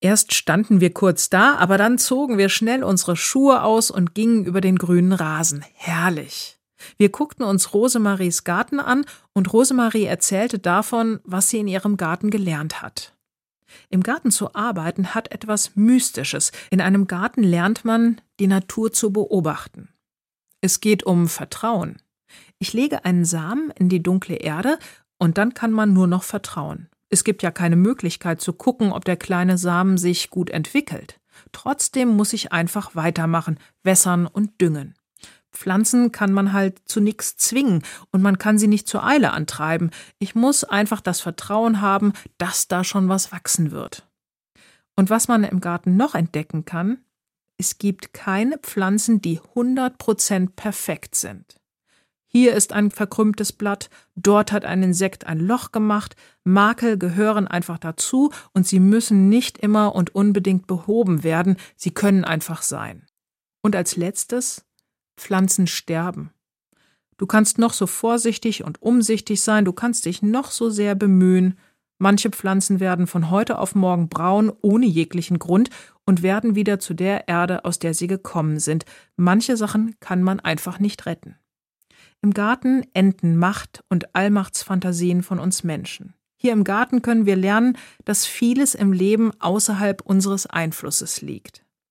Erst standen wir kurz da, aber dann zogen wir schnell unsere Schuhe aus und gingen über den grünen Rasen. Herrlich. Wir guckten uns Rosemaries Garten an und Rosemarie erzählte davon, was sie in ihrem Garten gelernt hat. Im Garten zu arbeiten hat etwas Mystisches. In einem Garten lernt man, die Natur zu beobachten. Es geht um Vertrauen. Ich lege einen Samen in die dunkle Erde und dann kann man nur noch vertrauen. Es gibt ja keine Möglichkeit zu gucken, ob der kleine Samen sich gut entwickelt. Trotzdem muss ich einfach weitermachen, wässern und düngen. Pflanzen kann man halt zu nichts zwingen und man kann sie nicht zur Eile antreiben. Ich muss einfach das Vertrauen haben, dass da schon was wachsen wird. Und was man im Garten noch entdecken kann, es gibt keine Pflanzen, die 100% perfekt sind. Hier ist ein verkrümmtes Blatt, dort hat ein Insekt ein Loch gemacht, Makel gehören einfach dazu und sie müssen nicht immer und unbedingt behoben werden, sie können einfach sein. Und als letztes, Pflanzen sterben. Du kannst noch so vorsichtig und umsichtig sein, du kannst dich noch so sehr bemühen, manche Pflanzen werden von heute auf morgen braun ohne jeglichen Grund und werden wieder zu der Erde, aus der sie gekommen sind. Manche Sachen kann man einfach nicht retten. Im Garten enden Macht und Allmachtsfantasien von uns Menschen. Hier im Garten können wir lernen, dass vieles im Leben außerhalb unseres Einflusses liegt.